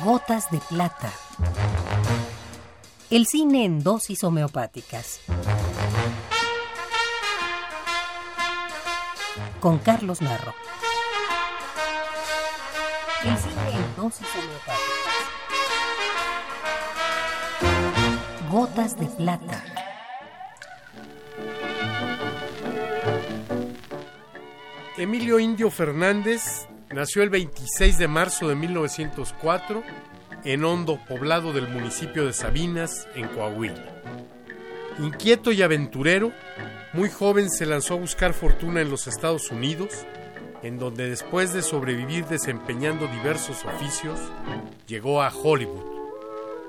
Gotas de plata. El cine en dosis homeopáticas. Con Carlos Narro. El cine en dosis homeopáticas. Gotas de plata. Emilio Indio Fernández nació el 26 de marzo de 1904 en Hondo, poblado del municipio de Sabinas, en Coahuila. Inquieto y aventurero, muy joven se lanzó a buscar fortuna en los Estados Unidos, en donde después de sobrevivir desempeñando diversos oficios, llegó a Hollywood,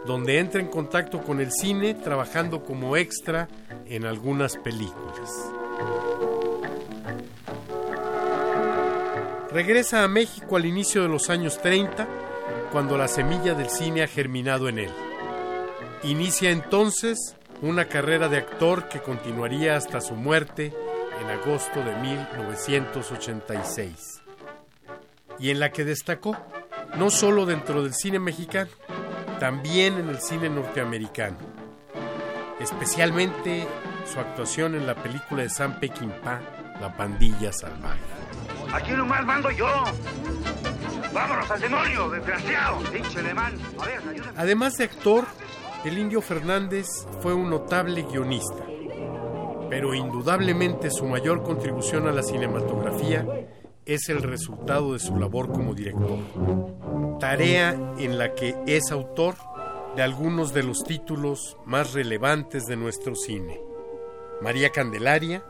donde entra en contacto con el cine trabajando como extra en algunas películas. Regresa a México al inicio de los años 30, cuando la semilla del cine ha germinado en él. Inicia entonces una carrera de actor que continuaría hasta su muerte en agosto de 1986, y en la que destacó no solo dentro del cine mexicano, también en el cine norteamericano, especialmente su actuación en la película de Sam Peckinpah, La pandilla salvaje. Aquí nomás mando yo. Vámonos al demonio, desgraciado. Pinche alemán. Además de actor, el indio Fernández fue un notable guionista, pero indudablemente su mayor contribución a la cinematografía es el resultado de su labor como director. Tarea en la que es autor de algunos de los títulos más relevantes de nuestro cine. María Candelaria,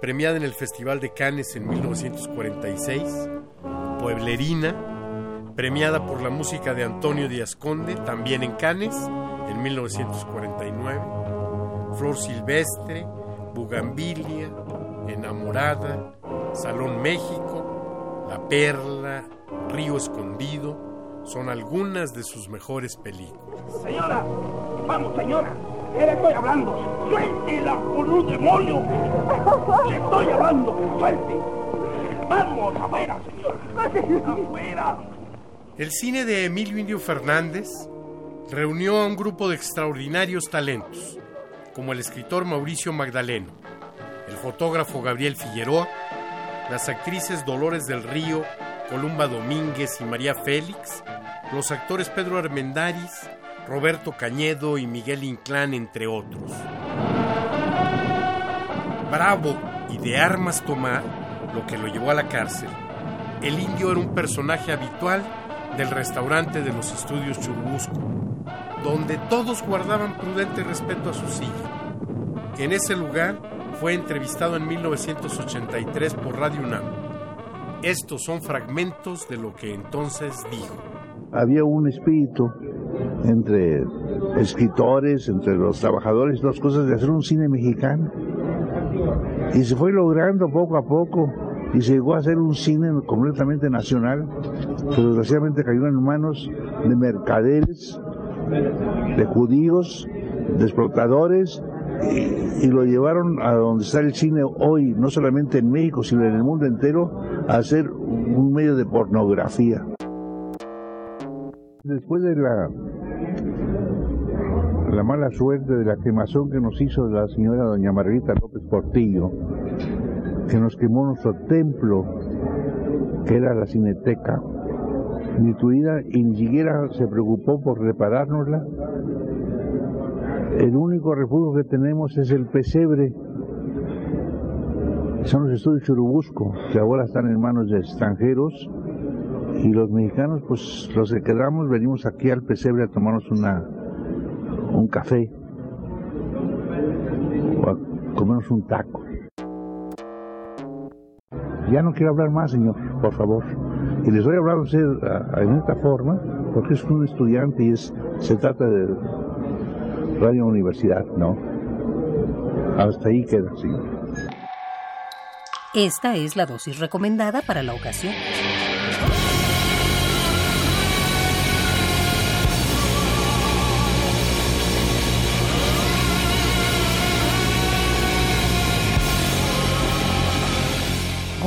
premiada en el Festival de Cannes en 1946, Pueblerina, premiada por la música de Antonio Díaz Conde, también en Cannes en 1949, Flor Silvestre, Bugambilia, Enamorada, Salón México, La Perla, Río Escondido, son algunas de sus mejores películas. Señora, vamos, señora. ¿Qué le estoy hablando? ¡Suéltela con un demonio! ¡Le estoy hablando! ¡Suelte! ¡Vamos, afuera, señora! ¡Afuera! El cine de Emilio Indio Fernández reunió a un grupo de extraordinarios talentos, como el escritor Mauricio Magdaleno, el fotógrafo Gabriel Figueroa, las actrices Dolores del Río, Columba Domínguez y María Félix, los actores Pedro Armendáriz, Roberto Cañedo y Miguel Inclán, entre otros. Bravo y de armas tomar, lo que lo llevó a la cárcel, el indio era un personaje habitual del restaurante de los estudios Churubusco, donde todos guardaban prudente respeto a su silla. En ese lugar fue entrevistado en 1983 por Radio UNAM. Estos son fragmentos de lo que entonces dijo. había un espíritu entre escritores, entre los trabajadores, dos cosas de hacer un cine mexicano. Y se fue logrando poco a poco y se llegó a hacer un cine completamente nacional, pero desgraciadamente cayó en manos de mercaderes, de judíos, de explotadores, y, y lo llevaron a donde está el cine hoy, no solamente en México, sino en el mundo entero, a ser un medio de pornografía. Después de la, la mala suerte de la quemazón que nos hizo la señora doña Margarita López Portillo, que nos quemó nuestro templo, que era la cineteca, destruida y ni siquiera se preocupó por reparárnosla. El único refugio que tenemos es el pesebre. Son los estudios Churubusco, que ahora están en manos de extranjeros y los mexicanos, pues los que quedamos, venimos aquí al pesebre a tomarnos una, un café o a comernos un taco. Ya no quiero hablar más, señor, por favor. Y les voy a hablar a usted en esta forma, porque es un estudiante y es, se trata de Radio Universidad, ¿no? Hasta ahí queda, señor. Esta es la dosis recomendada para la ocasión.